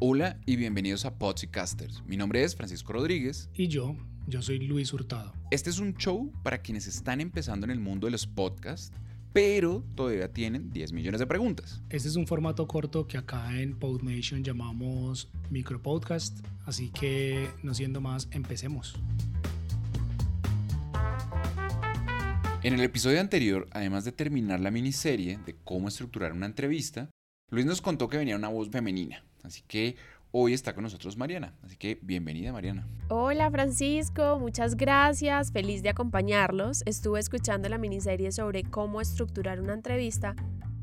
Hola y bienvenidos a Podcasters. Mi nombre es Francisco Rodríguez. Y yo, yo soy Luis Hurtado. Este es un show para quienes están empezando en el mundo de los podcasts, pero todavía tienen 10 millones de preguntas. Este es un formato corto que acá en PodNation llamamos micropodcast, así que no siendo más, empecemos. En el episodio anterior, además de terminar la miniserie de cómo estructurar una entrevista, Luis nos contó que venía una voz femenina, así que hoy está con nosotros Mariana, así que bienvenida Mariana. Hola Francisco, muchas gracias, feliz de acompañarlos. Estuve escuchando la miniserie sobre cómo estructurar una entrevista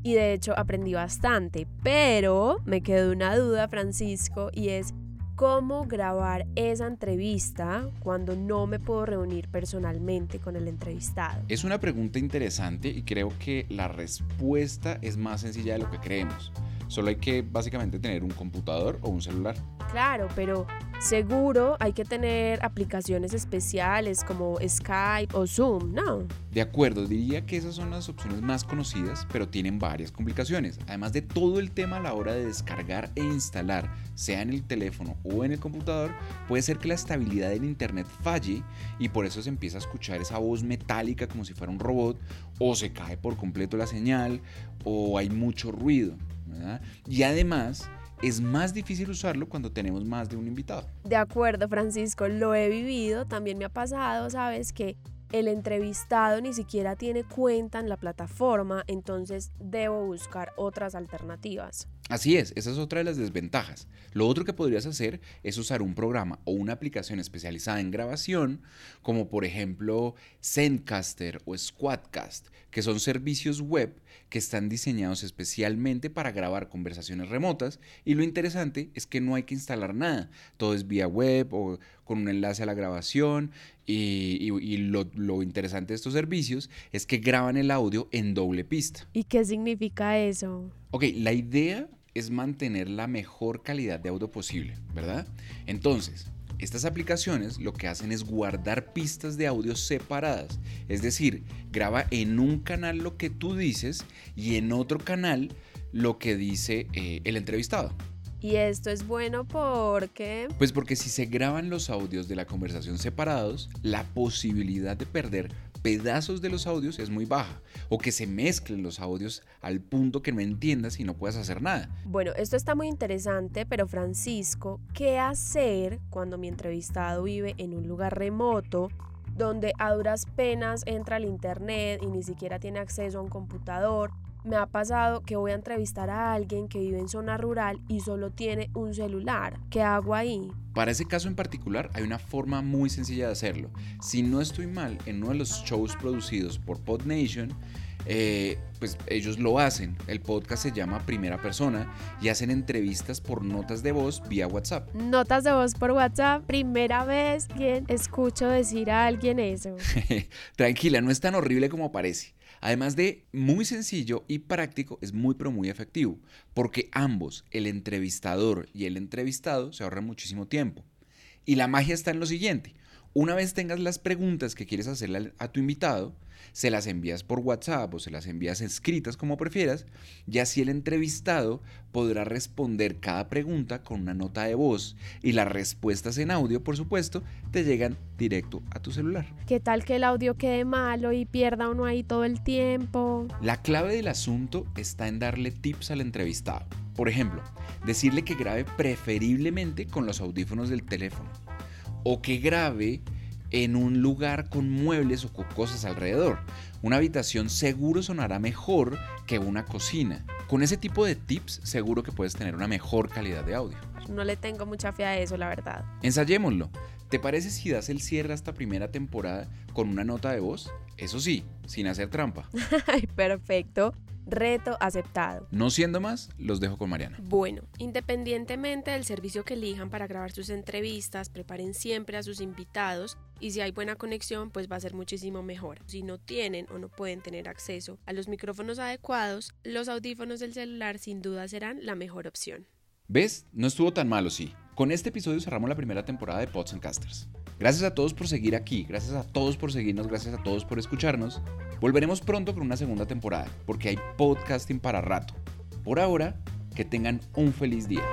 y de hecho aprendí bastante, pero me quedó una duda Francisco y es cómo grabar esa entrevista cuando no me puedo reunir personalmente con el entrevistado? Es una pregunta interesante y creo que la respuesta es más sencilla de lo que creemos. Solo hay que básicamente tener un computador o un celular. Claro, pero seguro hay que tener aplicaciones especiales como Skype o Zoom, ¿no? De acuerdo, diría que esas son las opciones más conocidas, pero tienen varias complicaciones. Además de todo el tema a la hora de descargar e instalar, sea en el teléfono o en el computador, puede ser que la estabilidad del internet falle y por eso se empieza a escuchar esa voz metálica como si fuera un robot, o se cae por completo la señal, o hay mucho ruido. Y además es más difícil usarlo cuando tenemos más de un invitado. De acuerdo, Francisco, lo he vivido, también me ha pasado, sabes, que el entrevistado ni siquiera tiene cuenta en la plataforma, entonces debo buscar otras alternativas. Así es, esa es otra de las desventajas. Lo otro que podrías hacer es usar un programa o una aplicación especializada en grabación, como por ejemplo Zencaster o Squadcast, que son servicios web que están diseñados especialmente para grabar conversaciones remotas y lo interesante es que no hay que instalar nada, todo es vía web o con un enlace a la grabación y, lo, lo interesante de estos servicios es que graban el audio en doble pista. ¿Y qué significa eso? Ok, la idea es mantener la mejor calidad de audio posible, ¿verdad? Entonces, estas aplicaciones lo que hacen es guardar pistas de audio separadas, es decir, graba en un canal lo que tú dices y en otro canal lo que dice eh, el entrevistado. Y esto es bueno porque... Pues porque si se graban los audios de la conversación separados, la posibilidad de perder pedazos de los audios es muy baja o que se mezclen los audios al punto que no entiendas y no puedas hacer nada. Bueno, esto está muy interesante, pero Francisco, ¿qué hacer cuando mi entrevistado vive en un lugar remoto donde a duras penas entra al internet y ni siquiera tiene acceso a un computador me ha pasado que voy a entrevistar a alguien que vive en zona rural y solo tiene un celular. ¿Qué hago ahí? Para ese caso en particular hay una forma muy sencilla de hacerlo. Si no estoy mal, en uno de los shows producidos por PodNation, eh, pues ellos lo hacen. El podcast se llama Primera Persona y hacen entrevistas por notas de voz vía WhatsApp. Notas de voz por WhatsApp, primera vez que escucho decir a alguien eso. Tranquila, no es tan horrible como parece. Además de muy sencillo y práctico, es muy pero muy efectivo, porque ambos, el entrevistador y el entrevistado, se ahorran muchísimo tiempo. Y la magia está en lo siguiente. Una vez tengas las preguntas que quieres hacerle a tu invitado, se las envías por WhatsApp o se las envías escritas como prefieras, y así el entrevistado podrá responder cada pregunta con una nota de voz y las respuestas en audio, por supuesto, te llegan directo a tu celular. ¿Qué tal que el audio quede malo y pierda uno ahí todo el tiempo? La clave del asunto está en darle tips al entrevistado. Por ejemplo, decirle que grabe preferiblemente con los audífonos del teléfono o que grabe en un lugar con muebles o con cosas alrededor. Una habitación seguro sonará mejor que una cocina. Con ese tipo de tips seguro que puedes tener una mejor calidad de audio. No le tengo mucha fe a eso, la verdad. Ensayémoslo. ¿Te parece si das el cierre a esta primera temporada con una nota de voz? Eso sí, sin hacer trampa. Ay, perfecto. Reto aceptado. No siendo más, los dejo con Mariana. Bueno, independientemente del servicio que elijan para grabar sus entrevistas, preparen siempre a sus invitados y si hay buena conexión, pues va a ser muchísimo mejor. Si no tienen o no pueden tener acceso a los micrófonos adecuados, los audífonos del celular sin duda serán la mejor opción. ¿Ves? No estuvo tan malo, sí. Con este episodio cerramos la primera temporada de Pods and Casters. Gracias a todos por seguir aquí, gracias a todos por seguirnos, gracias a todos por escucharnos. Volveremos pronto con una segunda temporada, porque hay podcasting para rato. Por ahora, que tengan un feliz día.